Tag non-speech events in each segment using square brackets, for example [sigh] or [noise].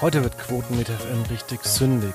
Heute wird Quoten mit FM richtig sündig.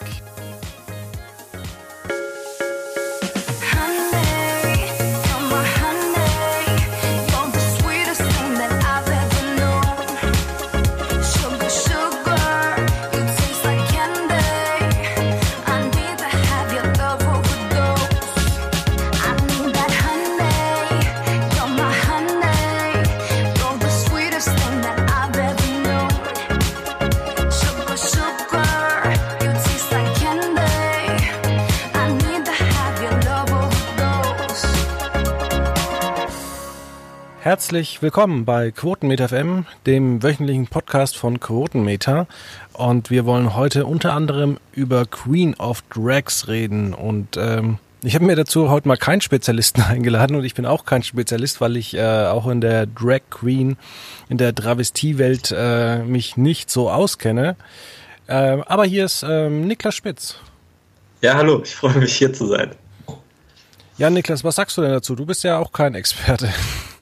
Herzlich willkommen bei Quotenmeter FM, dem wöchentlichen Podcast von Quotenmeter. Und wir wollen heute unter anderem über Queen of Drags reden. Und ähm, ich habe mir dazu heute mal keinen Spezialisten [laughs] eingeladen und ich bin auch kein Spezialist, weil ich äh, auch in der Drag Queen, in der Travestiewelt äh, mich nicht so auskenne. Äh, aber hier ist ähm, Niklas Spitz. Ja, hallo, ich freue mich hier zu sein. Ja, Niklas, was sagst du denn dazu? Du bist ja auch kein Experte. [laughs]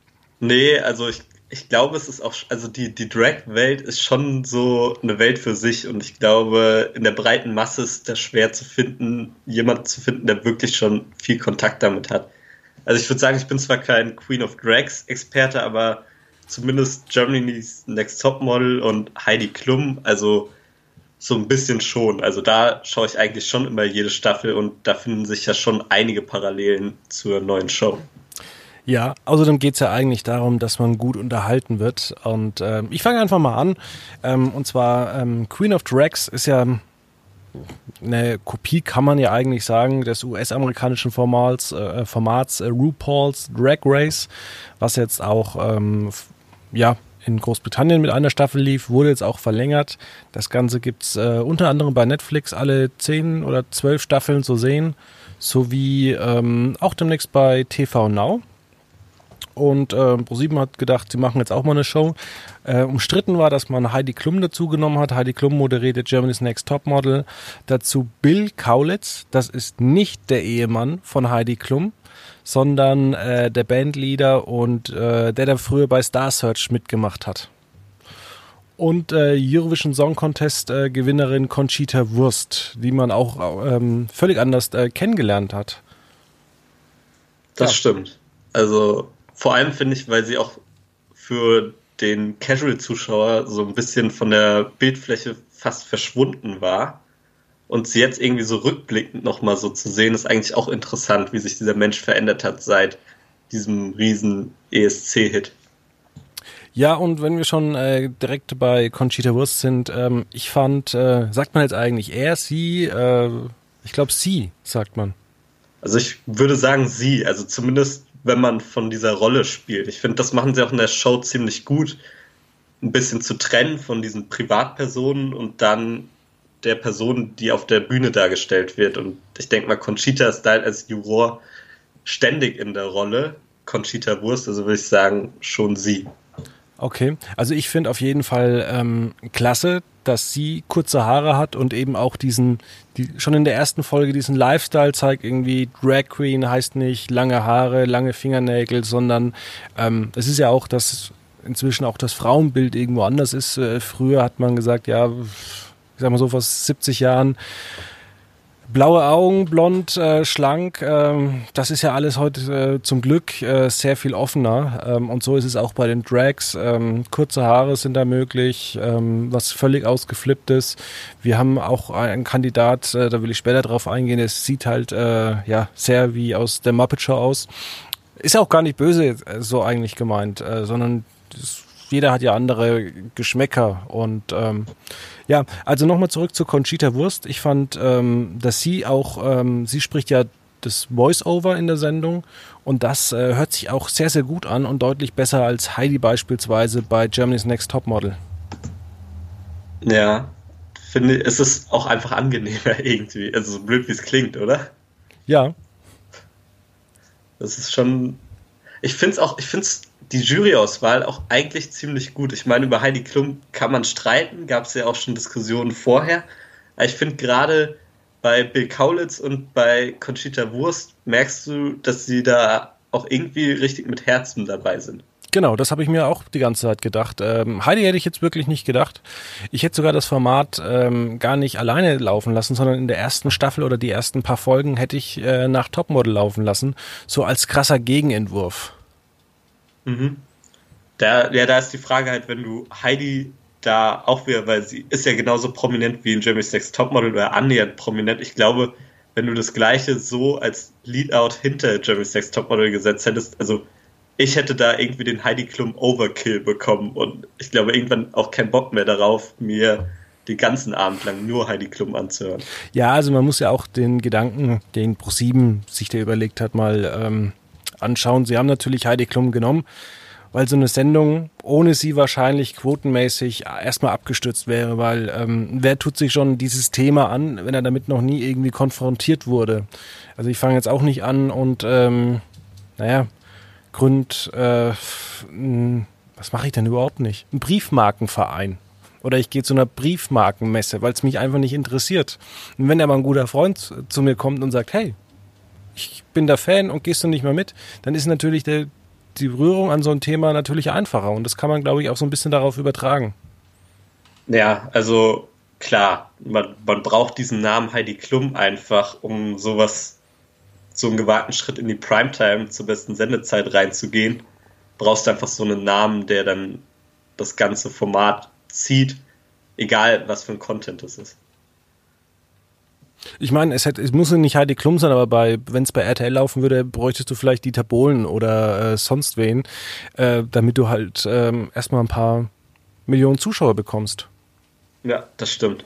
Nee, also ich, ich glaube, es ist auch, also die, die Drag-Welt ist schon so eine Welt für sich und ich glaube, in der breiten Masse ist das schwer zu finden, jemanden zu finden, der wirklich schon viel Kontakt damit hat. Also ich würde sagen, ich bin zwar kein Queen of Drags Experte, aber zumindest Germany's Next Top Model und Heidi Klum, also so ein bisschen schon. Also da schaue ich eigentlich schon immer jede Staffel und da finden sich ja schon einige Parallelen zur neuen Show. Ja, außerdem geht es ja eigentlich darum, dass man gut unterhalten wird. Und ähm, ich fange einfach mal an. Ähm, und zwar ähm, Queen of Drags ist ja eine Kopie, kann man ja eigentlich sagen, des US-amerikanischen Formats, äh, Formats äh, RuPaul's Drag Race, was jetzt auch ähm, ja in Großbritannien mit einer Staffel lief, wurde jetzt auch verlängert. Das Ganze gibt's äh, unter anderem bei Netflix alle zehn oder zwölf Staffeln zu sehen, sowie ähm, auch demnächst bei TV Now. Und äh, ProSieben hat gedacht, sie machen jetzt auch mal eine Show. Äh, umstritten war, dass man Heidi Klum dazu genommen hat. Heidi Klum moderierte Germany's Next Top Model. Dazu Bill Kaulitz. Das ist nicht der Ehemann von Heidi Klum, sondern äh, der Bandleader und äh, der, der früher bei Star Search mitgemacht hat. Und äh, Eurovision Song Contest äh, Gewinnerin Conchita Wurst, die man auch ähm, völlig anders äh, kennengelernt hat. Das ja. stimmt. Also vor allem finde ich, weil sie auch für den Casual-Zuschauer so ein bisschen von der Bildfläche fast verschwunden war. Und sie jetzt irgendwie so rückblickend nochmal so zu sehen, ist eigentlich auch interessant, wie sich dieser Mensch verändert hat seit diesem riesen ESC-Hit. Ja, und wenn wir schon äh, direkt bei Conchita Wurst sind, ähm, ich fand, äh, sagt man jetzt eigentlich er, sie, äh, ich glaube sie, sagt man. Also ich würde sagen sie, also zumindest wenn man von dieser Rolle spielt. Ich finde, das machen sie auch in der Show ziemlich gut, ein bisschen zu trennen von diesen Privatpersonen und dann der Person, die auf der Bühne dargestellt wird. Und ich denke mal, Conchita ist da als Juror ständig in der Rolle. Conchita Wurst, also würde ich sagen, schon sie. Okay, also ich finde auf jeden Fall ähm, klasse, dass sie kurze Haare hat und eben auch diesen, die, schon in der ersten Folge diesen Lifestyle zeigt, irgendwie Drag Queen heißt nicht lange Haare, lange Fingernägel, sondern ähm, es ist ja auch, dass inzwischen auch das Frauenbild irgendwo anders ist. Äh, früher hat man gesagt, ja, ich sag mal so vor 70 Jahren, Blaue Augen, blond, äh, schlank, ähm, das ist ja alles heute äh, zum Glück äh, sehr viel offener. Ähm, und so ist es auch bei den Drags. Ähm, kurze Haare sind da möglich, ähm, was völlig ausgeflippt ist. Wir haben auch einen Kandidat, äh, da will ich später drauf eingehen, der sieht halt äh, ja sehr wie aus der Muppet Show aus. Ist ja auch gar nicht böse äh, so eigentlich gemeint, äh, sondern jeder hat ja andere Geschmäcker und ähm, ja, also nochmal zurück zu Conchita Wurst. Ich fand, ähm, dass sie auch, ähm, sie spricht ja das Voice-Over in der Sendung und das äh, hört sich auch sehr, sehr gut an und deutlich besser als Heidi beispielsweise bei Germany's Next Top Model. Ja, finde es ist auch einfach angenehmer [laughs] irgendwie, also so blöd wie es klingt, oder? Ja. Das ist schon, ich finde es auch, ich finde es die Juryauswahl auch eigentlich ziemlich gut. Ich meine, über Heidi Klum kann man streiten, gab es ja auch schon Diskussionen vorher. Aber ich finde gerade bei Bill Kaulitz und bei Conchita Wurst merkst du, dass sie da auch irgendwie richtig mit Herzen dabei sind. Genau, das habe ich mir auch die ganze Zeit gedacht. Ähm, Heidi hätte ich jetzt wirklich nicht gedacht. Ich hätte sogar das Format ähm, gar nicht alleine laufen lassen, sondern in der ersten Staffel oder die ersten paar Folgen hätte ich äh, nach Topmodel laufen lassen, so als krasser Gegenentwurf. Mhm. Da, ja, da ist die Frage halt, wenn du Heidi da auch wieder, weil sie ist ja genauso prominent wie in Jeremy's Next Topmodel oder annähernd prominent. Ich glaube, wenn du das gleiche so als Leadout hinter Jeremy's Next Topmodel gesetzt hättest, also ich hätte da irgendwie den Heidi Klum Overkill bekommen und ich glaube irgendwann auch keinen Bock mehr darauf, mir den ganzen Abend lang nur Heidi Klum anzuhören. Ja, also man muss ja auch den Gedanken, den Pro7 sich da überlegt hat, mal ähm, anschauen. Sie haben natürlich Heidi Klum genommen, weil so eine Sendung ohne sie wahrscheinlich quotenmäßig erstmal abgestürzt wäre, weil ähm, wer tut sich schon dieses Thema an, wenn er damit noch nie irgendwie konfrontiert wurde? Also ich fange jetzt auch nicht an und ähm, naja, gründ, äh, was mache ich denn überhaupt nicht? Ein Briefmarkenverein. Oder ich gehe zu einer Briefmarkenmesse, weil es mich einfach nicht interessiert. Und wenn aber ein guter Freund zu mir kommt und sagt, hey, ich bin der Fan und gehst du nicht mehr mit, dann ist natürlich der, die Berührung an so ein Thema natürlich einfacher. Und das kann man, glaube ich, auch so ein bisschen darauf übertragen. Ja, also klar, man, man braucht diesen Namen Heidi Klum einfach, um sowas so einen gewagten Schritt in die Primetime zur besten Sendezeit reinzugehen, brauchst du einfach so einen Namen, der dann das ganze Format zieht, egal was für ein Content es ist. Ich meine, es, es muss nicht Heidi Klum sein, aber wenn es bei RTL laufen würde, bräuchtest du vielleicht Dieter Bohlen oder äh, sonst wen, äh, damit du halt äh, erstmal ein paar Millionen Zuschauer bekommst. Ja, das stimmt.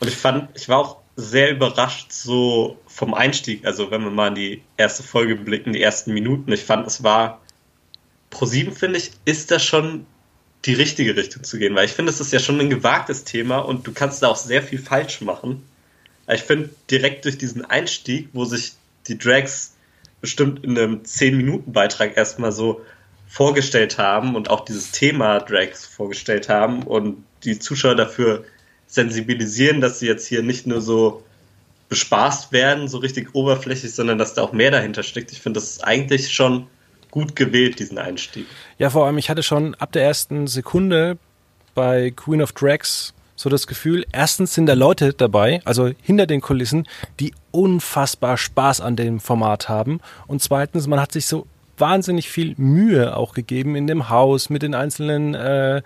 Und ich fand, ich war auch sehr überrascht, so vom Einstieg, also wenn wir mal in die erste Folge blicken, die ersten Minuten, ich fand, es war pro sieben, finde ich, ist das schon die richtige Richtung zu gehen, weil ich finde, es ist ja schon ein gewagtes Thema und du kannst da auch sehr viel falsch machen. Ich finde, direkt durch diesen Einstieg, wo sich die Drags bestimmt in einem 10-Minuten-Beitrag erstmal so vorgestellt haben und auch dieses Thema Drags vorgestellt haben und die Zuschauer dafür sensibilisieren, dass sie jetzt hier nicht nur so bespaßt werden, so richtig oberflächlich, sondern dass da auch mehr dahinter steckt. Ich finde, das ist eigentlich schon gut gewählt, diesen Einstieg. Ja, vor allem, ich hatte schon ab der ersten Sekunde bei Queen of Drags so das Gefühl, erstens sind da Leute dabei, also hinter den Kulissen, die unfassbar Spaß an dem Format haben. Und zweitens, man hat sich so wahnsinnig viel Mühe auch gegeben in dem Haus mit den einzelnen äh,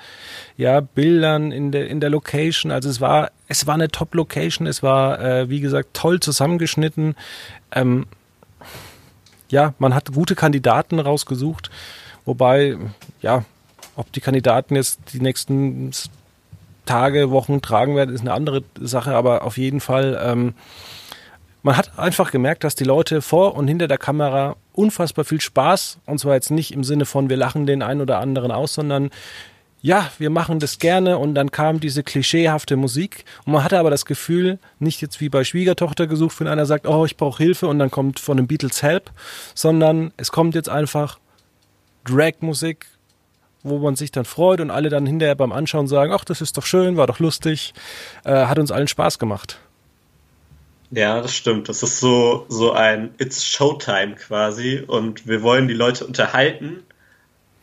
ja, Bildern in der, in der Location. Also es war, es war eine Top-Location, es war, äh, wie gesagt, toll zusammengeschnitten. Ähm, ja, man hat gute Kandidaten rausgesucht, wobei, ja, ob die Kandidaten jetzt die nächsten Tage, Wochen tragen werden, ist eine andere Sache, aber auf jeden Fall ähm, man hat einfach gemerkt, dass die Leute vor und hinter der Kamera unfassbar viel Spaß, und zwar jetzt nicht im Sinne von wir lachen den einen oder anderen aus, sondern ja, wir machen das gerne und dann kam diese klischeehafte Musik und man hatte aber das Gefühl, nicht jetzt wie bei Schwiegertochter gesucht, wenn einer sagt, oh, ich brauche Hilfe und dann kommt von den Beatles Help, sondern es kommt jetzt einfach Drag-Musik, wo man sich dann freut und alle dann hinterher beim Anschauen sagen, ach, das ist doch schön, war doch lustig, äh, hat uns allen Spaß gemacht. Ja, das stimmt. Das ist so, so ein It's Showtime quasi und wir wollen die Leute unterhalten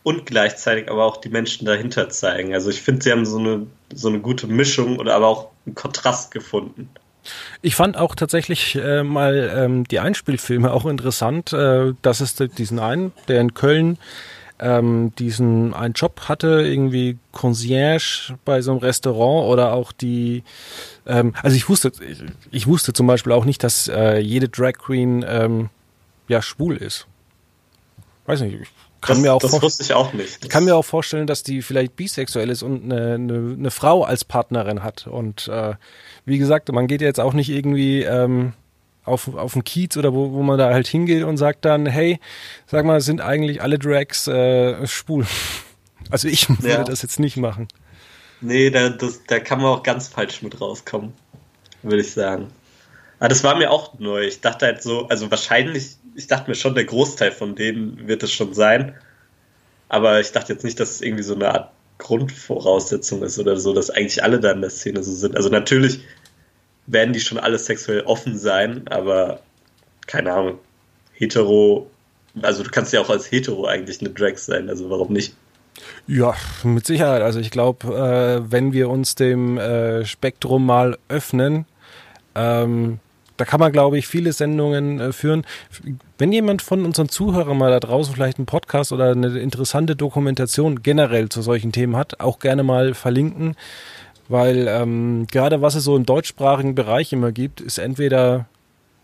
und gleichzeitig aber auch die Menschen dahinter zeigen. Also ich finde, sie haben so eine, so eine gute Mischung oder aber auch einen Kontrast gefunden. Ich fand auch tatsächlich äh, mal ähm, die Einspielfilme auch interessant. Äh, dass es diesen einen, der in Köln ähm, diesen einen Job hatte, irgendwie Concierge bei so einem Restaurant oder auch die, ähm, also ich wusste, ich, ich, wusste zum Beispiel auch nicht, dass äh, jede Drag Queen ähm, ja schwul ist. Weiß nicht, ich kann das, mir auch das wusste ich auch nicht. Ich kann mir auch vorstellen, dass die vielleicht bisexuell ist und eine, eine, eine Frau als Partnerin hat. Und äh, wie gesagt, man geht jetzt auch nicht irgendwie ähm, auf, auf dem Kiez oder wo, wo man da halt hingeht und sagt dann, hey, sag mal, sind eigentlich alle Drags äh, schwul? [laughs] Also ich würde ja. das jetzt nicht machen. Nee, da, das, da kann man auch ganz falsch mit rauskommen, würde ich sagen. Aber das war mir auch neu. Ich dachte halt so, also wahrscheinlich, ich dachte mir schon, der Großteil von denen wird es schon sein. Aber ich dachte jetzt nicht, dass es irgendwie so eine Art Grundvoraussetzung ist oder so, dass eigentlich alle da in der Szene so sind. Also natürlich werden die schon alle sexuell offen sein, aber keine Ahnung, hetero Also du kannst ja auch als Hetero eigentlich eine Drag sein, also warum nicht? Ja, mit Sicherheit. Also ich glaube, äh, wenn wir uns dem äh, Spektrum mal öffnen, ähm, da kann man, glaube ich, viele Sendungen äh, führen. Wenn jemand von unseren Zuhörern mal da draußen vielleicht einen Podcast oder eine interessante Dokumentation generell zu solchen Themen hat, auch gerne mal verlinken, weil ähm, gerade was es so im deutschsprachigen Bereich immer gibt, ist entweder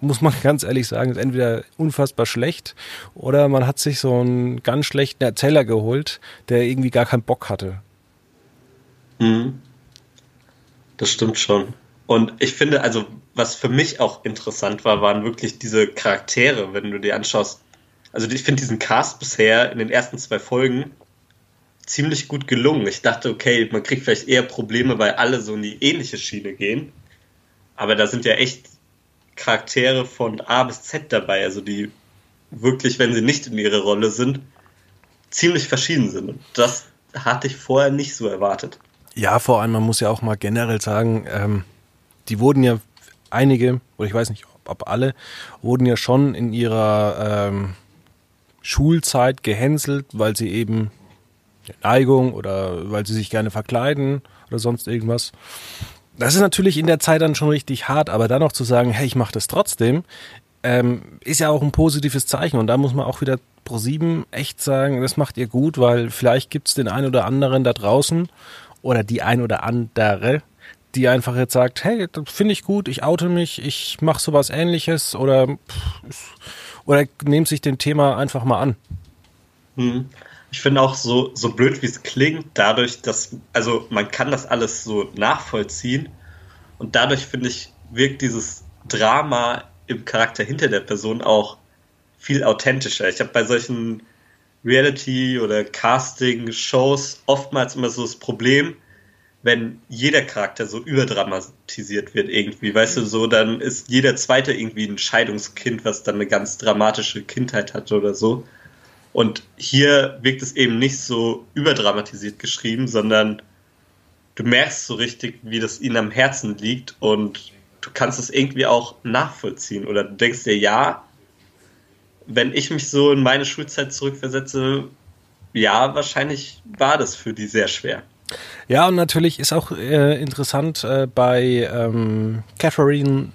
muss man [laughs] ganz ehrlich sagen, ist entweder unfassbar schlecht oder man hat sich so einen ganz schlechten Erzähler geholt, der irgendwie gar keinen Bock hatte. Mhm. Das stimmt schon. Und ich finde, also was für mich auch interessant war, waren wirklich diese Charaktere, wenn du dir anschaust. Also ich finde diesen Cast bisher in den ersten zwei Folgen ziemlich gut gelungen. Ich dachte, okay, man kriegt vielleicht eher Probleme, weil alle so in die ähnliche Schiene gehen. Aber da sind ja echt Charaktere von A bis Z dabei, also die wirklich, wenn sie nicht in ihrer Rolle sind, ziemlich verschieden sind. Und das hatte ich vorher nicht so erwartet. Ja, vor allem, man muss ja auch mal generell sagen, ähm, die wurden ja einige, oder ich weiß nicht, ob alle, wurden ja schon in ihrer ähm, Schulzeit gehänselt, weil sie eben Neigung oder weil sie sich gerne verkleiden oder sonst irgendwas. Das ist natürlich in der Zeit dann schon richtig hart, aber dann noch zu sagen, hey, ich mache das trotzdem, ähm, ist ja auch ein positives Zeichen. Und da muss man auch wieder pro sieben echt sagen, das macht ihr gut, weil vielleicht gibt es den einen oder anderen da draußen oder die ein oder andere, die einfach jetzt sagt, hey, das finde ich gut, ich oute mich, ich mache sowas ähnliches oder, oder nehmt sich dem Thema einfach mal an. Ich finde auch so, so blöd, wie es klingt, dadurch, dass, also man kann das alles so nachvollziehen und dadurch finde ich, wirkt dieses Drama im Charakter hinter der Person auch viel authentischer. Ich habe bei solchen Reality- oder Casting-Shows oftmals immer so das Problem, wenn jeder Charakter so überdramatisiert wird irgendwie, weißt du, so, dann ist jeder zweite irgendwie ein Scheidungskind, was dann eine ganz dramatische Kindheit hatte oder so. Und hier wirkt es eben nicht so überdramatisiert geschrieben, sondern du merkst so richtig, wie das ihnen am Herzen liegt und du kannst es irgendwie auch nachvollziehen oder du denkst dir, ja, wenn ich mich so in meine Schulzeit zurückversetze, ja, wahrscheinlich war das für die sehr schwer. Ja, und natürlich ist auch äh, interessant äh, bei ähm, Catherine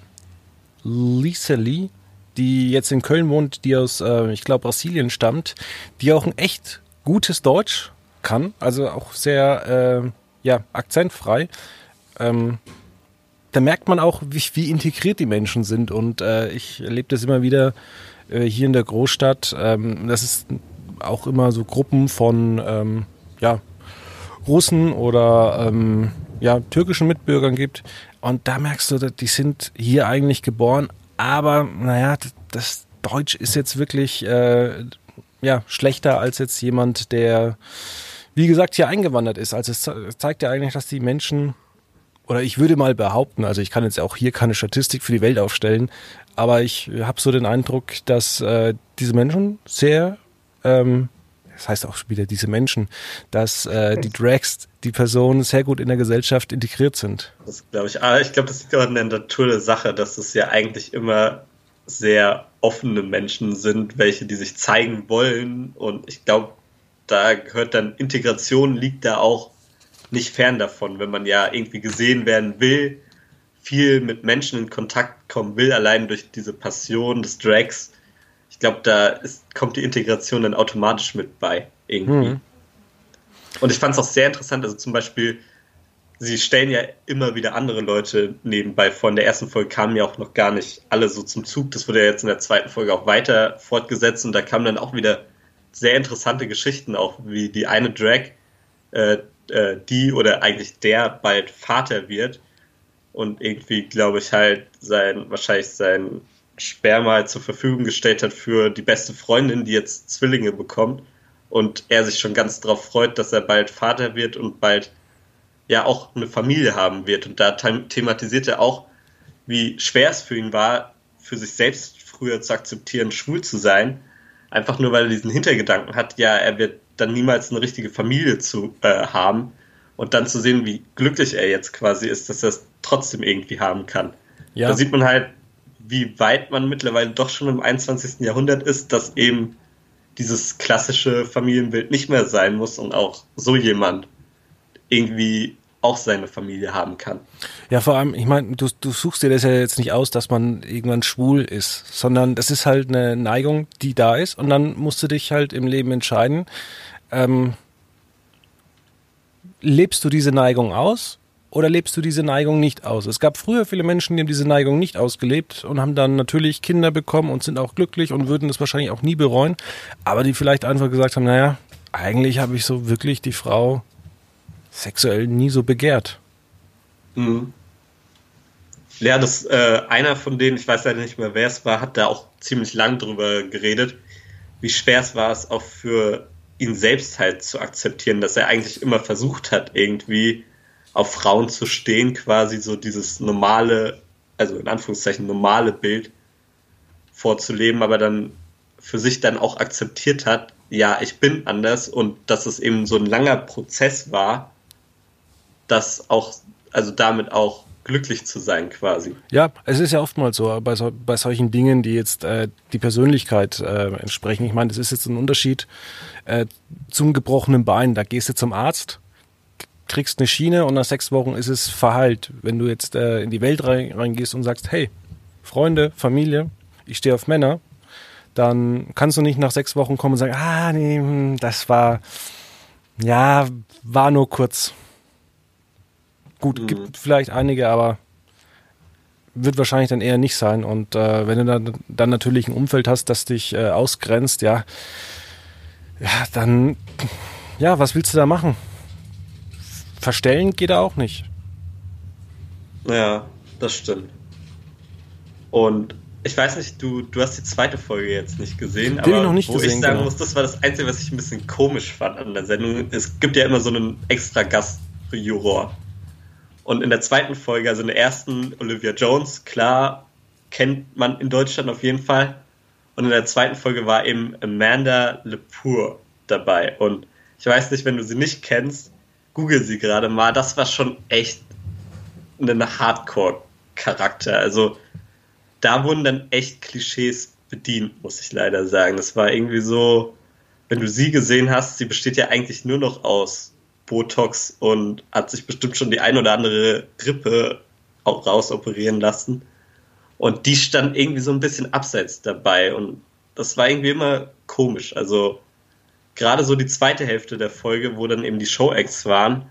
Lisely, die jetzt in Köln wohnt, die aus, äh, ich glaube, Brasilien stammt, die auch ein echt gutes Deutsch kann, also auch sehr, äh, ja, akzentfrei. Ähm, da merkt man auch, wie, wie integriert die Menschen sind. Und äh, ich erlebe das immer wieder äh, hier in der Großstadt. Ähm, das ist auch immer so Gruppen von ähm, ja, Russen oder ähm, ja, türkischen Mitbürgern gibt. Und da merkst du, die sind hier eigentlich geboren, aber naja, das Deutsch ist jetzt wirklich äh, ja, schlechter als jetzt jemand, der, wie gesagt, hier eingewandert ist. Also es zeigt ja eigentlich, dass die Menschen, oder ich würde mal behaupten, also ich kann jetzt auch hier keine Statistik für die Welt aufstellen, aber ich habe so den Eindruck, dass äh, diese Menschen sehr ähm, das heißt auch wieder diese Menschen, dass äh, die Drags, die Personen sehr gut in der Gesellschaft integriert sind. Das glaube ich. Aber ich glaube, das liegt in der Natur der Sache, dass es ja eigentlich immer sehr offene Menschen sind, welche die sich zeigen wollen. Und ich glaube, da gehört dann Integration liegt da auch nicht fern davon, wenn man ja irgendwie gesehen werden will, viel mit Menschen in Kontakt kommen will, allein durch diese Passion des Drags ich glaube, da ist, kommt die Integration dann automatisch mit bei, irgendwie. Mhm. Und ich fand es auch sehr interessant, also zum Beispiel, sie stellen ja immer wieder andere Leute nebenbei vor. In der ersten Folge kamen ja auch noch gar nicht alle so zum Zug. Das wurde ja jetzt in der zweiten Folge auch weiter fortgesetzt und da kamen dann auch wieder sehr interessante Geschichten, auch wie die eine Drag, äh, äh, die oder eigentlich der bald Vater wird und irgendwie, glaube ich, halt sein, wahrscheinlich sein Sperma zur Verfügung gestellt hat für die beste Freundin, die jetzt Zwillinge bekommt und er sich schon ganz darauf freut, dass er bald Vater wird und bald ja auch eine Familie haben wird. Und da thematisiert er auch, wie schwer es für ihn war, für sich selbst früher zu akzeptieren, schwul zu sein. Einfach nur, weil er diesen Hintergedanken hat, ja, er wird dann niemals eine richtige Familie zu äh, haben. Und dann zu sehen, wie glücklich er jetzt quasi ist, dass er es trotzdem irgendwie haben kann. Ja. Da sieht man halt, wie weit man mittlerweile doch schon im 21. Jahrhundert ist, dass eben dieses klassische Familienbild nicht mehr sein muss und auch so jemand irgendwie auch seine Familie haben kann. Ja, vor allem, ich meine, du, du suchst dir das ja jetzt nicht aus, dass man irgendwann schwul ist, sondern das ist halt eine Neigung, die da ist und dann musst du dich halt im Leben entscheiden, ähm, lebst du diese Neigung aus oder lebst du diese Neigung nicht aus? Es gab früher viele Menschen, die haben diese Neigung nicht ausgelebt und haben dann natürlich Kinder bekommen und sind auch glücklich und würden das wahrscheinlich auch nie bereuen, aber die vielleicht einfach gesagt haben, naja, eigentlich habe ich so wirklich die Frau sexuell nie so begehrt. Mhm. Ja, das äh, einer von denen, ich weiß leider nicht mehr, wer es war, hat da auch ziemlich lang drüber geredet, wie schwer es war, es auch für ihn selbst halt zu akzeptieren, dass er eigentlich immer versucht hat, irgendwie auf Frauen zu stehen, quasi so dieses normale, also in Anführungszeichen normale Bild vorzuleben, aber dann für sich dann auch akzeptiert hat, ja, ich bin anders und dass es eben so ein langer Prozess war, das auch, also damit auch glücklich zu sein quasi. Ja, es ist ja oftmals so, bei, so, bei solchen Dingen, die jetzt äh, die Persönlichkeit äh, entsprechen. Ich meine, das ist jetzt ein Unterschied äh, zum gebrochenen Bein. Da gehst du zum Arzt, kriegst eine Schiene und nach sechs Wochen ist es verheilt. Wenn du jetzt äh, in die Welt reingehst und sagst, hey, Freunde, Familie, ich stehe auf Männer, dann kannst du nicht nach sechs Wochen kommen und sagen, ah, nee, hm, das war, ja, war nur kurz. Gut, mhm. gibt vielleicht einige, aber wird wahrscheinlich dann eher nicht sein. Und äh, wenn du dann, dann natürlich ein Umfeld hast, das dich äh, ausgrenzt, ja, ja, dann, ja, was willst du da machen? Verstellen geht da auch nicht. Ja, das stimmt. Und ich weiß nicht, du, du hast die zweite Folge jetzt nicht gesehen, Den aber noch nicht wo gesehen, ich sagen genau. muss, das war das Einzige, was ich ein bisschen komisch fand an der Sendung. Es gibt ja immer so einen extra Gastjuror. Und in der zweiten Folge, also in der ersten, Olivia Jones, klar, kennt man in Deutschland auf jeden Fall. Und in der zweiten Folge war eben Amanda Lepore dabei. Und ich weiß nicht, wenn du sie nicht kennst, google sie gerade mal. Das war schon echt ein Hardcore-Charakter. Also da wurden dann echt Klischees bedient, muss ich leider sagen. Das war irgendwie so, wenn du sie gesehen hast, sie besteht ja eigentlich nur noch aus Botox und hat sich bestimmt schon die ein oder andere Rippe rausoperieren lassen. Und die stand irgendwie so ein bisschen abseits dabei und das war irgendwie immer komisch. Also gerade so die zweite Hälfte der Folge, wo dann eben die Show-Acts waren,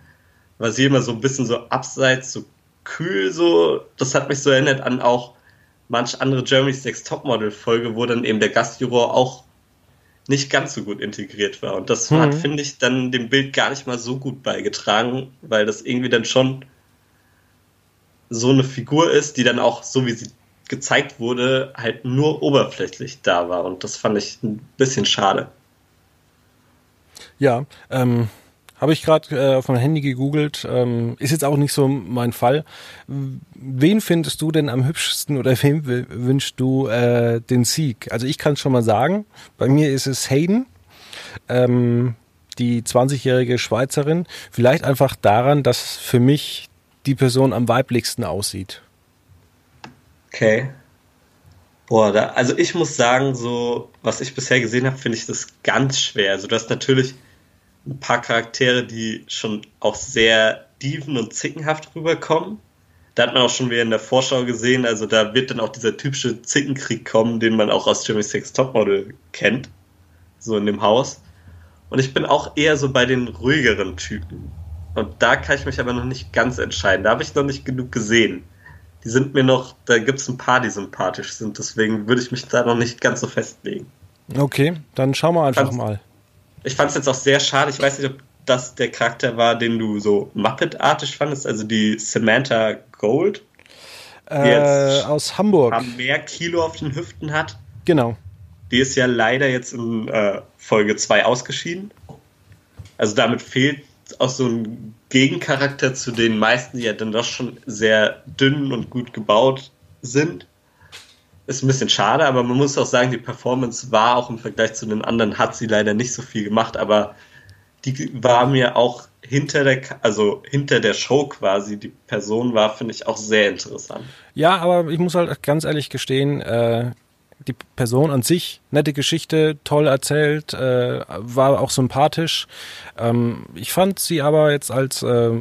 war sie immer so ein bisschen so abseits, so kühl, so. Das hat mich so erinnert an auch manch andere Germany's Next Topmodel Folge, wo dann eben der Gastjuror auch nicht ganz so gut integriert war. Und das Mhm. hat, finde ich, dann dem Bild gar nicht mal so gut beigetragen, weil das irgendwie dann schon so eine Figur ist, die dann auch, so wie sie gezeigt wurde, halt nur oberflächlich da war. Und das fand ich ein bisschen schade. Ja, ähm, habe ich gerade äh, auf meinem Handy gegoogelt. Ähm, ist jetzt auch nicht so mein Fall. Wen findest du denn am hübschesten oder [laughs] wem wünschst du äh, den Sieg? Also ich kann schon mal sagen, bei mir ist es Hayden, ähm, die 20-jährige Schweizerin. Vielleicht einfach daran, dass für mich die Person am weiblichsten aussieht. Okay. Boah, da, also ich muss sagen, so, was ich bisher gesehen habe, finde ich das ganz schwer. Also du hast natürlich ein paar Charaktere, die schon auch sehr dieven und zickenhaft rüberkommen. Da hat man auch schon wieder in der Vorschau gesehen, also da wird dann auch dieser typische Zickenkrieg kommen, den man auch aus Jimmy Six Topmodel kennt. So in dem Haus. Und ich bin auch eher so bei den ruhigeren Typen. Und da kann ich mich aber noch nicht ganz entscheiden. Da habe ich noch nicht genug gesehen die sind mir noch, da gibt es ein paar, die sympathisch sind, deswegen würde ich mich da noch nicht ganz so festlegen. Okay, dann schauen wir einfach Kannst- mal. Ich fand es jetzt auch sehr schade, ich weiß nicht, ob das der Charakter war, den du so Muppet-artig fandest, also die Samantha Gold, Äh, Jetzt aus Hamburg. mehr Kilo auf den Hüften hat. Genau. Die ist ja leider jetzt in äh, Folge 2 ausgeschieden. Also damit fehlt auch so ein Gegencharakter zu den meisten, die ja dann doch schon sehr dünn und gut gebaut sind. Ist ein bisschen schade, aber man muss auch sagen, die Performance war auch im Vergleich zu den anderen, hat sie leider nicht so viel gemacht, aber die war mir auch hinter der, also hinter der Show quasi, die Person war, finde ich auch sehr interessant. Ja, aber ich muss halt ganz ehrlich gestehen, äh, die Person an sich, nette Geschichte, toll erzählt, äh, war auch sympathisch. Ähm, ich fand sie aber jetzt als äh,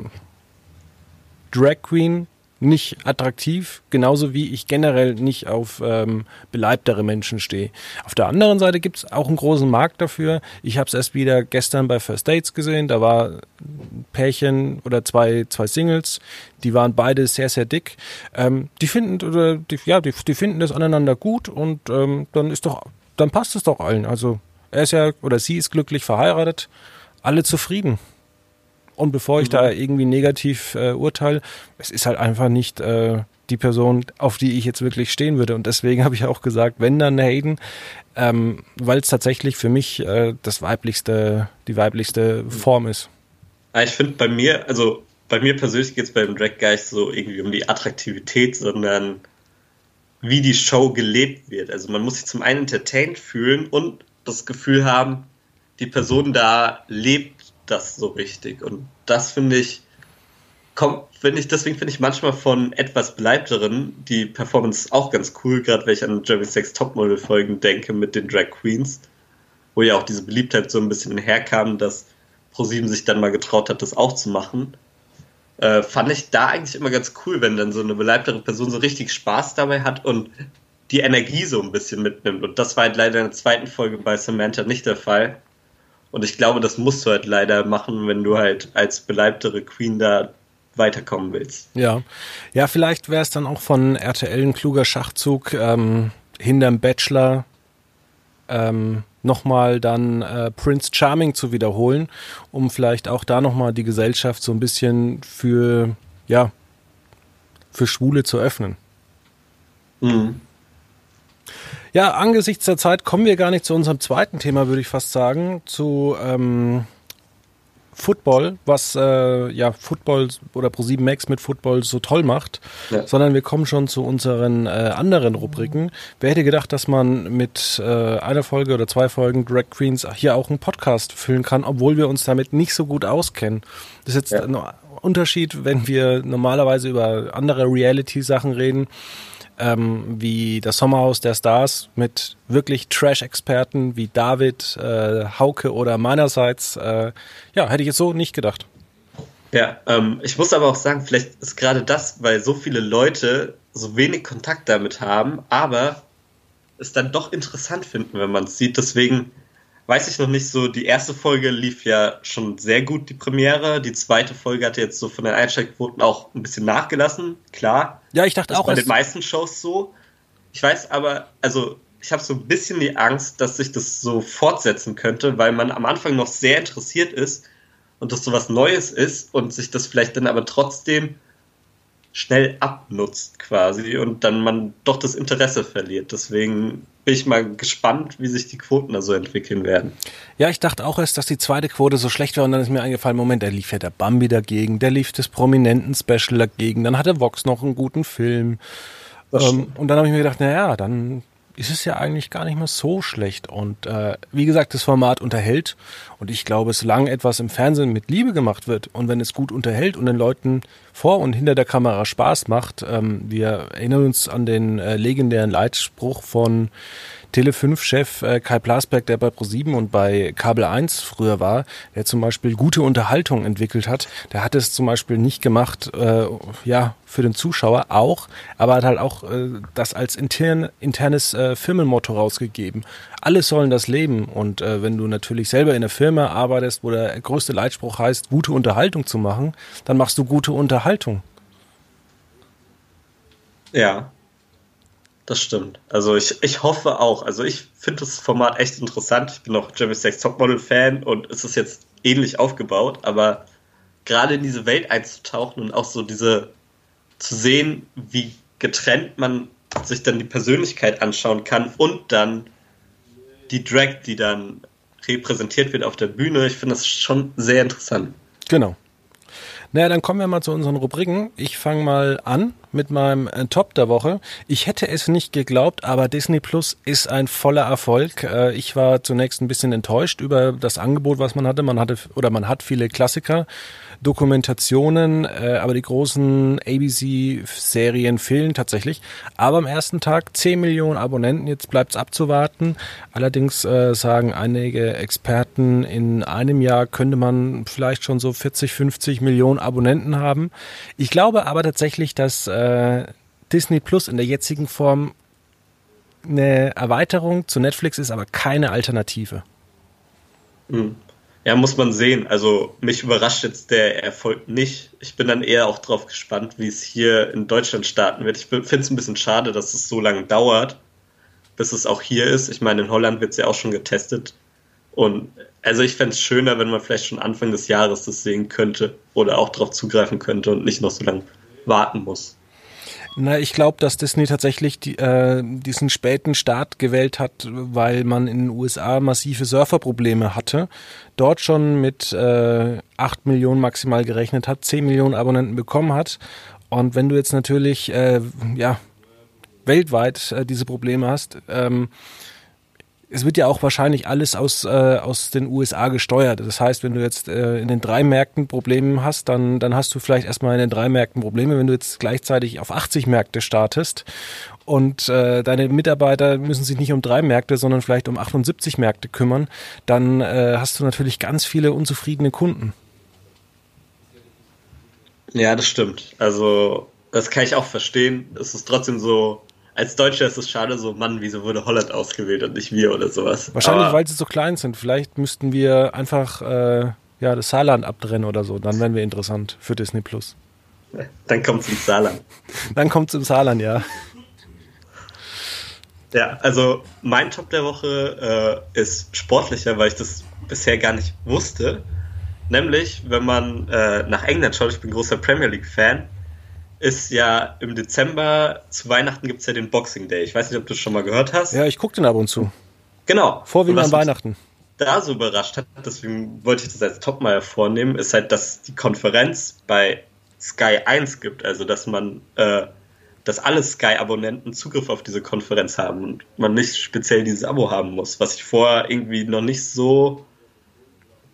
Drag Queen nicht attraktiv, genauso wie ich generell nicht auf ähm, beleibtere Menschen stehe. Auf der anderen Seite gibt es auch einen großen Markt dafür. Ich habe es erst wieder gestern bei First Dates gesehen. Da war ein Pärchen oder zwei, zwei Singles, die waren beide sehr, sehr dick. Ähm, die finden oder die, ja, die, die finden das aneinander gut und ähm, dann ist doch, dann passt es doch allen. Also er ist ja oder sie ist glücklich verheiratet, alle zufrieden. Und bevor ich mhm. da irgendwie negativ äh, urteile, es ist halt einfach nicht äh, die Person, auf die ich jetzt wirklich stehen würde. Und deswegen [laughs] habe ich auch gesagt, wenn dann Hayden, ähm, weil es tatsächlich für mich äh, das weiblichste, die weiblichste Form ist. Ich finde bei mir, also bei mir persönlich geht es beim Drag gar nicht so irgendwie um die Attraktivität, sondern wie die Show gelebt wird. Also man muss sich zum einen entertained fühlen und das Gefühl haben, die Person da lebt das so richtig. Und das finde ich, kommt, finde ich, deswegen finde ich manchmal von etwas beleibteren die Performance auch ganz cool, gerade wenn ich an Jeremy Sex Topmodel Folgen denke mit den Drag Queens, wo ja auch diese Beliebtheit so ein bisschen herkam, dass ProSieben sich dann mal getraut hat, das auch zu machen. Äh, fand ich da eigentlich immer ganz cool, wenn dann so eine beleibtere Person so richtig Spaß dabei hat und die Energie so ein bisschen mitnimmt. Und das war halt leider in der zweiten Folge bei Samantha nicht der Fall. Und ich glaube, das musst du halt leider machen, wenn du halt als beleibtere Queen da weiterkommen willst. Ja, ja, vielleicht wäre es dann auch von RTL ein kluger Schachzug, ähm, hinterm Bachelor ähm, nochmal dann äh, Prince Charming zu wiederholen, um vielleicht auch da nochmal die Gesellschaft so ein bisschen für, ja, für Schwule zu öffnen. Mhm. Ja, angesichts der Zeit kommen wir gar nicht zu unserem zweiten Thema, würde ich fast sagen, zu ähm, Football, was äh, ja Football oder Pro7 Max mit Football so toll macht, ja. sondern wir kommen schon zu unseren äh, anderen Rubriken. Wer hätte gedacht, dass man mit äh, einer Folge oder zwei Folgen Drag Queens hier auch einen Podcast füllen kann, obwohl wir uns damit nicht so gut auskennen. Das ist jetzt ja. ein Unterschied, wenn wir normalerweise über andere Reality-Sachen reden ähm, wie das Sommerhaus der Stars mit wirklich Trash-Experten wie David, äh, Hauke oder meinerseits, äh, ja, hätte ich jetzt so nicht gedacht. Ja, ähm, ich muss aber auch sagen, vielleicht ist gerade das, weil so viele Leute so wenig Kontakt damit haben, aber es dann doch interessant finden, wenn man es sieht. Deswegen weiß ich noch nicht so, die erste Folge lief ja schon sehr gut, die Premiere. Die zweite Folge hatte jetzt so von den Einsteigquoten auch ein bisschen nachgelassen, klar. Ja, ich dachte auch. Bei den meisten Shows so. Ich weiß aber, also ich habe so ein bisschen die Angst, dass sich das so fortsetzen könnte, weil man am Anfang noch sehr interessiert ist und das so was Neues ist und sich das vielleicht dann aber trotzdem schnell abnutzt quasi und dann man doch das Interesse verliert. Deswegen bin ich mal gespannt, wie sich die Quoten da so entwickeln werden. Ja, ich dachte auch erst, dass die zweite Quote so schlecht war und dann ist mir eingefallen, Moment, da lief ja der Bambi dagegen, der lief das prominenten Special dagegen, dann hatte Vox noch einen guten Film. Ähm, und dann habe ich mir gedacht, naja, dann ist es ja eigentlich gar nicht mehr so schlecht. Und äh, wie gesagt, das Format unterhält. Und ich glaube, solange etwas im Fernsehen mit Liebe gemacht wird und wenn es gut unterhält und den Leuten vor und hinter der Kamera Spaß macht, ähm, wir erinnern uns an den äh, legendären Leitspruch von Tele5-Chef äh, Kai Plasberg, der bei Pro7 und bei Kabel 1 früher war, der zum Beispiel gute Unterhaltung entwickelt hat, der hat es zum Beispiel nicht gemacht, äh, ja, für den Zuschauer auch, aber hat halt auch äh, das als intern, internes äh, Firmenmotto rausgegeben. Alle sollen das leben und äh, wenn du natürlich selber in einer Firma arbeitest, wo der größte Leitspruch heißt, gute Unterhaltung zu machen, dann machst du gute Unterhaltung. Ja, das stimmt. Also ich, ich hoffe auch. Also ich finde das Format echt interessant. Ich bin auch Jeremy Sex Topmodel Fan und es ist jetzt ähnlich aufgebaut, aber gerade in diese Welt einzutauchen und auch so diese zu sehen, wie getrennt man sich dann die Persönlichkeit anschauen kann und dann die Drag, die dann repräsentiert wird auf der Bühne. Ich finde das schon sehr interessant. Genau. Naja, dann kommen wir mal zu unseren Rubriken. Ich fange mal an mit meinem äh, Top der Woche. Ich hätte es nicht geglaubt, aber Disney Plus ist ein voller Erfolg. Äh, ich war zunächst ein bisschen enttäuscht über das Angebot, was man hatte. Man hatte oder man hat viele Klassiker Dokumentationen, äh, aber die großen ABC-Serien fehlen tatsächlich. Aber am ersten Tag 10 Millionen Abonnenten, jetzt bleibt es abzuwarten. Allerdings äh, sagen einige Experten, in einem Jahr könnte man vielleicht schon so 40, 50 Millionen Abonnenten haben. Ich glaube aber tatsächlich, dass äh, Disney Plus in der jetzigen Form eine Erweiterung zu Netflix ist, aber keine Alternative. Mhm. Ja, muss man sehen. Also mich überrascht jetzt der Erfolg nicht. Ich bin dann eher auch drauf gespannt, wie es hier in Deutschland starten wird. Ich finde es ein bisschen schade, dass es so lange dauert, bis es auch hier ist. Ich meine, in Holland wird es ja auch schon getestet. Und also ich fände es schöner, wenn man vielleicht schon Anfang des Jahres das sehen könnte oder auch darauf zugreifen könnte und nicht noch so lange warten muss. Na, ich glaube, dass Disney tatsächlich die, äh, diesen späten Start gewählt hat, weil man in den USA massive Surferprobleme hatte. Dort schon mit äh, 8 Millionen maximal gerechnet hat, 10 Millionen Abonnenten bekommen hat. Und wenn du jetzt natürlich äh, ja, weltweit äh, diese Probleme hast, ähm, es wird ja auch wahrscheinlich alles aus, äh, aus den USA gesteuert. Das heißt, wenn du jetzt äh, in den drei Märkten Probleme hast, dann, dann hast du vielleicht erstmal in den drei Märkten Probleme. Wenn du jetzt gleichzeitig auf 80 Märkte startest und äh, deine Mitarbeiter müssen sich nicht um drei Märkte, sondern vielleicht um 78 Märkte kümmern, dann äh, hast du natürlich ganz viele unzufriedene Kunden. Ja, das stimmt. Also, das kann ich auch verstehen. Es ist trotzdem so, als Deutscher ist es schade, so, Mann, wieso wurde Holland ausgewählt und nicht wir oder sowas. Wahrscheinlich, Aber weil sie so klein sind. Vielleicht müssten wir einfach äh, ja, das Saarland abtrennen oder so. Dann wären wir interessant für Disney Plus. [laughs] Dann kommt es ins Saarland. [laughs] Dann kommt es im Saarland, ja. Ja, also mein Top der Woche äh, ist sportlicher, weil ich das bisher gar nicht wusste. Nämlich, wenn man äh, nach England schaut, ich bin großer Premier League-Fan, ist ja im Dezember zu Weihnachten gibt es ja den Boxing Day. Ich weiß nicht, ob du es schon mal gehört hast. Ja, ich gucke den ab und zu. Genau. Vorwiegend an Weihnachten. Da so überrascht hat, deswegen wollte ich das als Top mal hervornehmen, ist halt, dass die Konferenz bei Sky 1 gibt. Also, dass man, äh, dass alle Sky-Abonnenten Zugriff auf diese Konferenz haben und man nicht speziell dieses Abo haben muss, was ich vorher irgendwie noch nicht so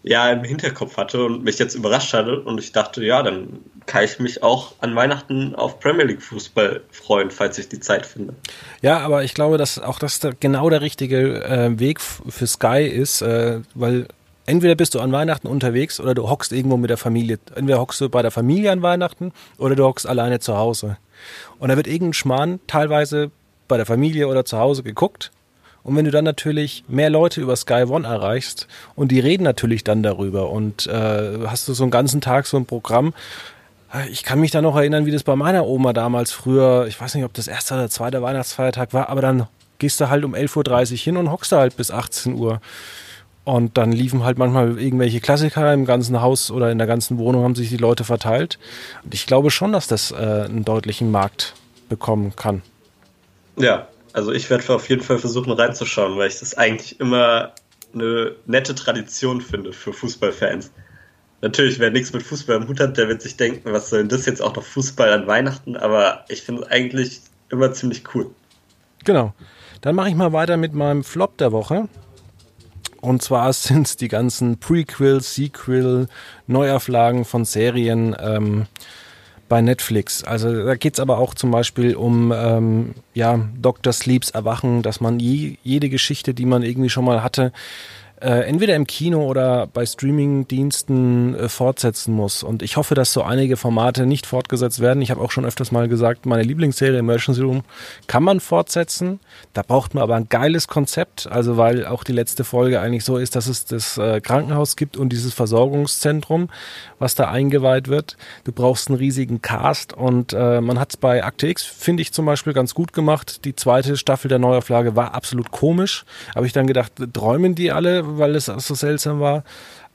ja im Hinterkopf hatte und mich jetzt überrascht hatte und ich dachte, ja, dann kann ich mich auch an Weihnachten auf Premier League Fußball freuen, falls ich die Zeit finde. Ja, aber ich glaube, dass auch das genau der richtige äh, Weg für Sky ist, äh, weil entweder bist du an Weihnachten unterwegs oder du hockst irgendwo mit der Familie. Entweder hockst du bei der Familie an Weihnachten oder du hockst alleine zu Hause. Und da wird irgendein Schmarrn teilweise bei der Familie oder zu Hause geguckt und wenn du dann natürlich mehr Leute über Sky One erreichst und die reden natürlich dann darüber und äh, hast du so einen ganzen Tag so ein Programm, ich kann mich da noch erinnern, wie das bei meiner Oma damals früher, ich weiß nicht, ob das erste oder zweite Weihnachtsfeiertag war, aber dann gehst du halt um 11.30 Uhr hin und hockst da halt bis 18 Uhr. Und dann liefen halt manchmal irgendwelche Klassiker im ganzen Haus oder in der ganzen Wohnung haben sich die Leute verteilt. Und ich glaube schon, dass das äh, einen deutlichen Markt bekommen kann. Ja, also ich werde auf jeden Fall versuchen reinzuschauen, weil ich das eigentlich immer eine nette Tradition finde für Fußballfans. Natürlich, wer nichts mit Fußball im Hut hat, der wird sich denken, was soll denn das jetzt auch noch Fußball an Weihnachten? Aber ich finde es eigentlich immer ziemlich cool. Genau. Dann mache ich mal weiter mit meinem Flop der Woche. Und zwar [laughs] sind es die ganzen Prequel, Sequel, Neuauflagen von Serien. Ähm, bei Netflix. Also da geht's aber auch zum Beispiel um ähm, ja, Dr. Sleeps Erwachen, dass man je, jede Geschichte, die man irgendwie schon mal hatte, äh, entweder im Kino oder bei Streaming-Diensten äh, fortsetzen muss. Und ich hoffe, dass so einige Formate nicht fortgesetzt werden. Ich habe auch schon öfters mal gesagt, meine Lieblingsserie Emergency Room kann man fortsetzen. Da braucht man aber ein geiles Konzept, also weil auch die letzte Folge eigentlich so ist, dass es das äh, Krankenhaus gibt und dieses Versorgungszentrum, was da eingeweiht wird. Du brauchst einen riesigen Cast und äh, man hat es bei Akte X, finde ich zum Beispiel, ganz gut gemacht. Die zweite Staffel der Neuauflage war absolut komisch. Habe ich dann gedacht, träumen die alle? Weil es so seltsam war.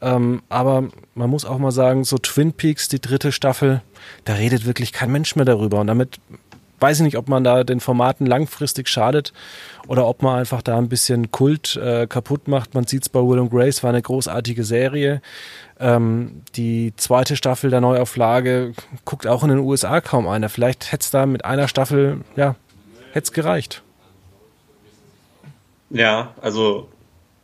Ähm, aber man muss auch mal sagen, so Twin Peaks, die dritte Staffel, da redet wirklich kein Mensch mehr darüber. Und damit weiß ich nicht, ob man da den Formaten langfristig schadet oder ob man einfach da ein bisschen Kult äh, kaputt macht. Man sieht es bei Will and Grace, war eine großartige Serie. Ähm, die zweite Staffel der Neuauflage guckt auch in den USA kaum einer. Vielleicht hätte es da mit einer Staffel, ja, hätte es gereicht. Ja, also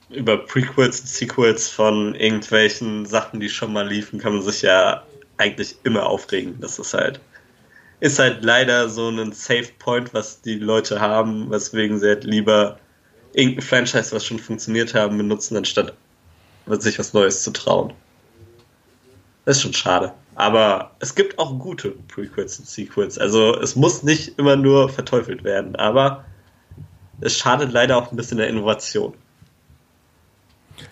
über Prequels und Sequels von irgendwelchen Sachen, die schon mal liefen, kann man sich ja eigentlich immer aufregen. Das ist halt, ist halt leider so ein Safe Point, was die Leute haben, weswegen sie halt lieber irgendein Franchise, was schon funktioniert haben, benutzen, anstatt sich was Neues zu trauen. Das ist schon schade. Aber es gibt auch gute Prequels und Sequels. Also es muss nicht immer nur verteufelt werden, aber es schadet leider auch ein bisschen der Innovation.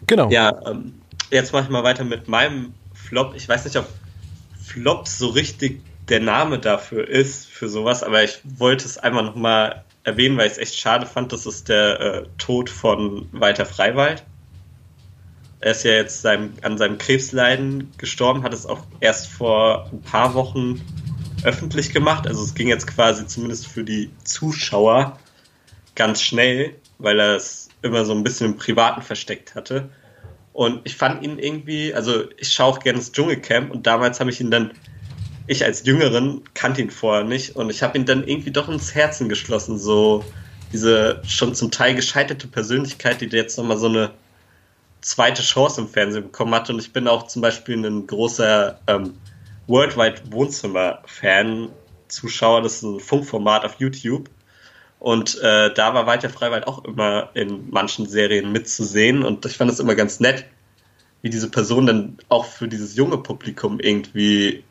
Genau. Ja, ähm, jetzt mache ich mal weiter mit meinem Flop. Ich weiß nicht, ob Flop so richtig der Name dafür ist, für sowas, aber ich wollte es einfach nochmal erwähnen, weil ich es echt schade fand. Das ist der äh, Tod von Walter Freiwald. Er ist ja jetzt seinem, an seinem Krebsleiden gestorben, hat es auch erst vor ein paar Wochen öffentlich gemacht. Also es ging jetzt quasi zumindest für die Zuschauer ganz schnell, weil er es immer so ein bisschen im Privaten versteckt hatte. Und ich fand ihn irgendwie, also ich schaue auch gerne das Dschungelcamp und damals habe ich ihn dann, ich als Jüngeren kannte ihn vorher nicht und ich habe ihn dann irgendwie doch ins Herzen geschlossen, so diese schon zum Teil gescheiterte Persönlichkeit, die jetzt nochmal so eine zweite Chance im Fernsehen bekommen hat. Und ich bin auch zum Beispiel ein großer ähm, Worldwide Wohnzimmer-Fan, Zuschauer, das ist ein Funkformat auf YouTube. Und äh, da war Walter Freiwald auch immer in manchen Serien mitzusehen. Und ich fand es immer ganz nett, wie diese Person dann auch für dieses junge Publikum irgendwie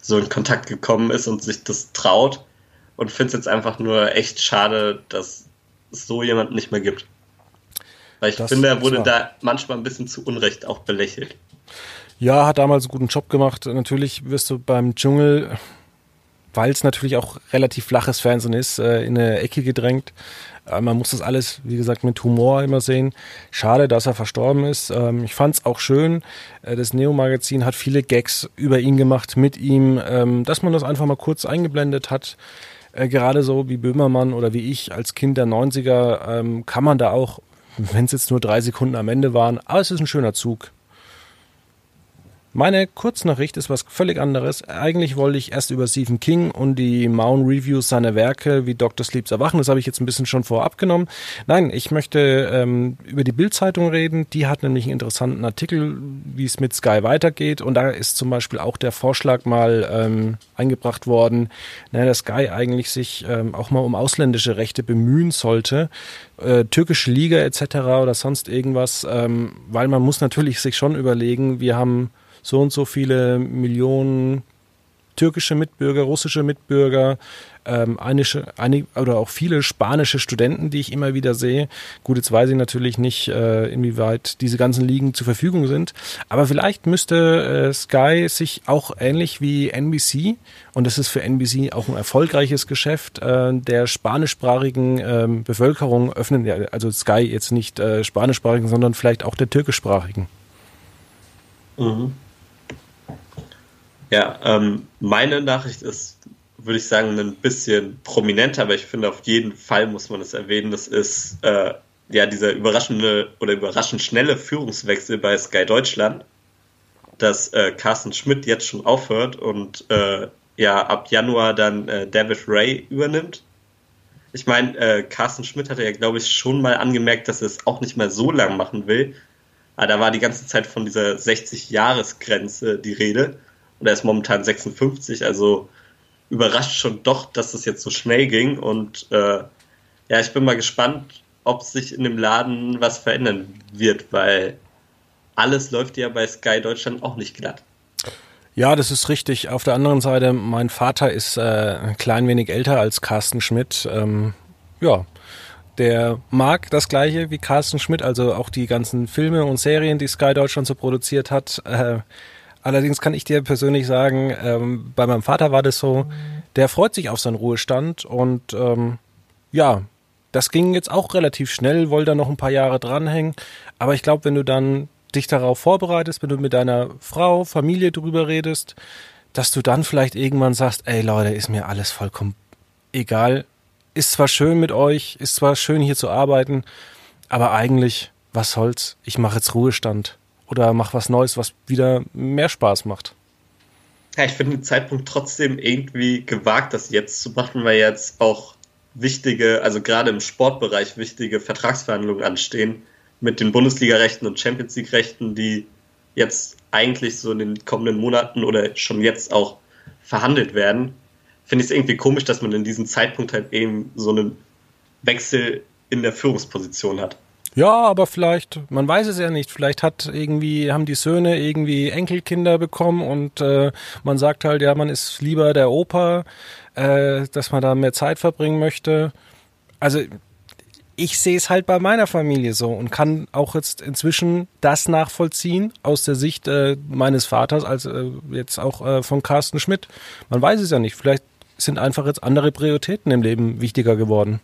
so in Kontakt gekommen ist und sich das traut. Und finde es jetzt einfach nur echt schade, dass es so jemanden nicht mehr gibt. Weil ich das finde, er wurde da manchmal ein bisschen zu Unrecht auch belächelt. Ja, hat damals einen guten Job gemacht. Natürlich wirst du beim Dschungel weil es natürlich auch relativ flaches Fernsehen ist, äh, in eine Ecke gedrängt. Äh, man muss das alles, wie gesagt, mit Humor immer sehen. Schade, dass er verstorben ist. Ähm, ich fand es auch schön. Äh, das Neo-Magazin hat viele Gags über ihn gemacht, mit ihm, ähm, dass man das einfach mal kurz eingeblendet hat. Äh, gerade so wie Böhmermann oder wie ich als Kind der 90er ähm, kann man da auch, wenn es jetzt nur drei Sekunden am Ende waren, aber es ist ein schöner Zug. Meine Kurznachricht ist was völlig anderes. Eigentlich wollte ich erst über Stephen King und die Maun Reviews seiner Werke wie Dr. Sleeps Erwachen, das habe ich jetzt ein bisschen schon vorab genommen. Nein, ich möchte ähm, über die Bildzeitung reden. Die hat nämlich einen interessanten Artikel, wie es mit Sky weitergeht. Und da ist zum Beispiel auch der Vorschlag mal ähm, eingebracht worden, na, dass Sky eigentlich sich ähm, auch mal um ausländische Rechte bemühen sollte. Äh, türkische Liga etc. oder sonst irgendwas, ähm, weil man muss natürlich sich schon überlegen, wir haben so und so viele Millionen türkische Mitbürger, russische Mitbürger, ähm, einische, einig, oder auch viele spanische Studenten, die ich immer wieder sehe. Gut, jetzt weiß ich natürlich nicht, äh, inwieweit diese ganzen Ligen zur Verfügung sind, aber vielleicht müsste äh, Sky sich auch ähnlich wie NBC, und das ist für NBC auch ein erfolgreiches Geschäft, äh, der spanischsprachigen ähm, Bevölkerung öffnen, ja, also Sky jetzt nicht äh, spanischsprachigen, sondern vielleicht auch der türkischsprachigen. Mhm. Ja, ähm, meine Nachricht ist, würde ich sagen, ein bisschen prominenter, aber ich finde, auf jeden Fall muss man es erwähnen. Das ist äh, ja dieser überraschende oder überraschend schnelle Führungswechsel bei Sky Deutschland, dass äh, Carsten Schmidt jetzt schon aufhört und äh, ja ab Januar dann äh, David Ray übernimmt. Ich meine, äh, Carsten Schmidt hatte ja, glaube ich, schon mal angemerkt, dass er es auch nicht mehr so lang machen will. Aber da war die ganze Zeit von dieser 60-Jahres-Grenze die Rede und er ist momentan 56, also überrascht schon doch, dass es jetzt so schnell ging und äh, ja, ich bin mal gespannt, ob sich in dem Laden was verändern wird, weil alles läuft ja bei Sky Deutschland auch nicht glatt. Ja, das ist richtig. Auf der anderen Seite, mein Vater ist äh, ein klein wenig älter als Carsten Schmidt. Ähm, ja, der mag das gleiche wie Carsten Schmidt, also auch die ganzen Filme und Serien, die Sky Deutschland so produziert hat. Äh, Allerdings kann ich dir persönlich sagen, ähm, bei meinem Vater war das so, der freut sich auf seinen Ruhestand und ähm, ja, das ging jetzt auch relativ schnell, wollte da noch ein paar Jahre dranhängen. Aber ich glaube, wenn du dann dich darauf vorbereitest, wenn du mit deiner Frau, Familie drüber redest, dass du dann vielleicht irgendwann sagst, ey Leute, ist mir alles vollkommen egal, ist zwar schön mit euch, ist zwar schön hier zu arbeiten, aber eigentlich, was soll's? Ich mache jetzt Ruhestand oder mache was Neues, was wieder mehr Spaß macht. Ja, ich finde den Zeitpunkt trotzdem irgendwie gewagt, das jetzt zu machen, weil jetzt auch wichtige, also gerade im Sportbereich wichtige Vertragsverhandlungen anstehen mit den Bundesliga-Rechten und Champions League-Rechten, die jetzt eigentlich so in den kommenden Monaten oder schon jetzt auch verhandelt werden. Finde ich es irgendwie komisch, dass man in diesem Zeitpunkt halt eben so einen Wechsel in der Führungsposition hat. Ja, aber vielleicht, man weiß es ja nicht, vielleicht hat irgendwie, haben die Söhne irgendwie Enkelkinder bekommen und äh, man sagt halt, ja, man ist lieber der Opa, äh, dass man da mehr Zeit verbringen möchte. Also ich sehe es halt bei meiner Familie so und kann auch jetzt inzwischen das nachvollziehen aus der Sicht äh, meines Vaters, als äh, jetzt auch äh, von Carsten Schmidt. Man weiß es ja nicht. Vielleicht sind einfach jetzt andere Prioritäten im Leben wichtiger geworden.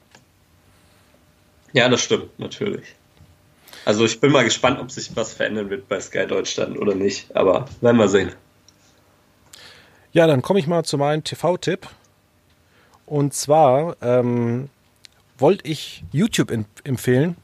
Ja, das stimmt, natürlich. Also ich bin mal gespannt, ob sich was verändern wird bei Sky Deutschland oder nicht, aber werden wir sehen. Ja, dann komme ich mal zu meinem TV-Tipp. Und zwar ähm, wollte ich YouTube empfehlen.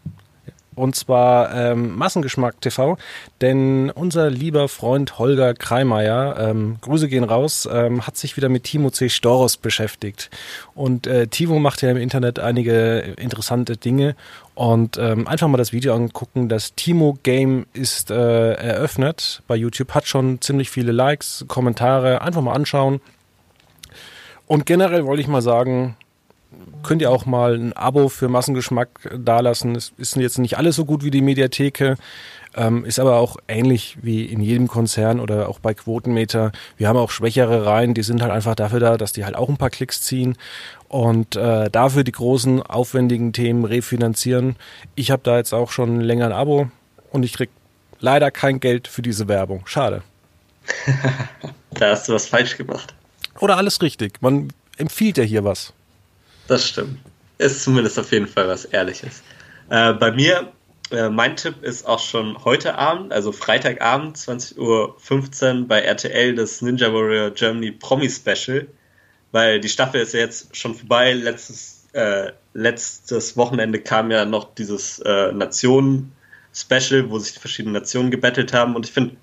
Und zwar ähm, Massengeschmack TV, denn unser lieber Freund Holger Kreimeier, ähm, Grüße gehen raus, ähm, hat sich wieder mit Timo C. Storos beschäftigt. Und äh, Timo macht ja im Internet einige interessante Dinge. Und ähm, einfach mal das Video angucken. Das Timo Game ist äh, eröffnet bei YouTube, hat schon ziemlich viele Likes, Kommentare. Einfach mal anschauen. Und generell wollte ich mal sagen, könnt ihr auch mal ein Abo für Massengeschmack dalassen. Es ist jetzt nicht alles so gut wie die Mediatheke, ähm, ist aber auch ähnlich wie in jedem Konzern oder auch bei Quotenmeter. Wir haben auch schwächere Reihen, die sind halt einfach dafür da, dass die halt auch ein paar Klicks ziehen und äh, dafür die großen, aufwendigen Themen refinanzieren. Ich habe da jetzt auch schon länger ein Abo und ich krieg leider kein Geld für diese Werbung. Schade. [laughs] da hast du was falsch gemacht. Oder alles richtig. Man empfiehlt ja hier was. Das stimmt. Ist zumindest auf jeden Fall was Ehrliches. Äh, bei mir, äh, mein Tipp ist auch schon heute Abend, also Freitagabend, 20.15 Uhr bei RTL, das Ninja Warrior Germany Promi Special, weil die Staffel ist ja jetzt schon vorbei. Letztes, äh, letztes Wochenende kam ja noch dieses äh, Nationen-Special, wo sich die verschiedenen Nationen gebettelt haben und ich finde,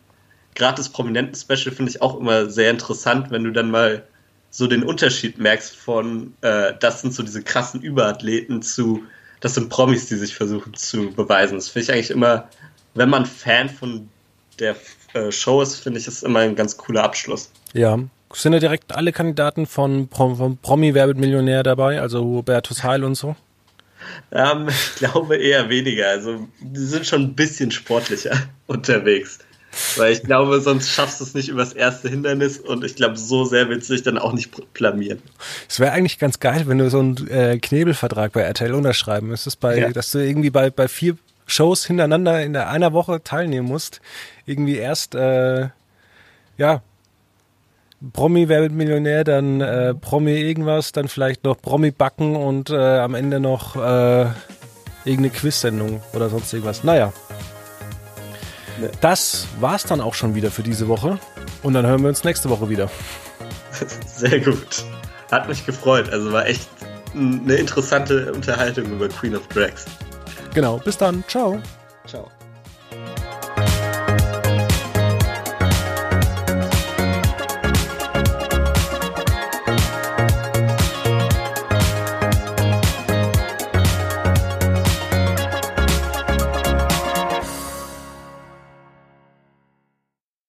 gerade das Prominenten-Special finde ich auch immer sehr interessant, wenn du dann mal so den Unterschied merkst von, äh, das sind so diese krassen Überathleten zu, das sind Promis, die sich versuchen zu beweisen. Das finde ich eigentlich immer, wenn man Fan von der äh, Show ist, finde ich es immer ein ganz cooler Abschluss. Ja. Sind da direkt alle Kandidaten von, Prom von Promi Werbet Millionär dabei, also Hubertus Heil und so? Ähm, ich glaube eher weniger. Also, die sind schon ein bisschen sportlicher [laughs] unterwegs. Weil ich glaube, sonst schaffst du es nicht übers erste Hindernis und ich glaube, so sehr willst du dich dann auch nicht blamieren. Es wäre eigentlich ganz geil, wenn du so einen äh, Knebelvertrag bei RTL unterschreiben müsstest, bei, ja. dass du irgendwie bei, bei vier Shows hintereinander in der einer Woche teilnehmen musst. Irgendwie erst, äh, ja, Promi wer Millionär, dann äh, Promi irgendwas, dann vielleicht noch Promi backen und äh, am Ende noch äh, irgendeine Quiz-Sendung oder sonst irgendwas. Naja. Das war's dann auch schon wieder für diese Woche. Und dann hören wir uns nächste Woche wieder. Sehr gut. Hat mich gefreut. Also war echt eine interessante Unterhaltung über Queen of Drags. Genau. Bis dann. Ciao. Ciao.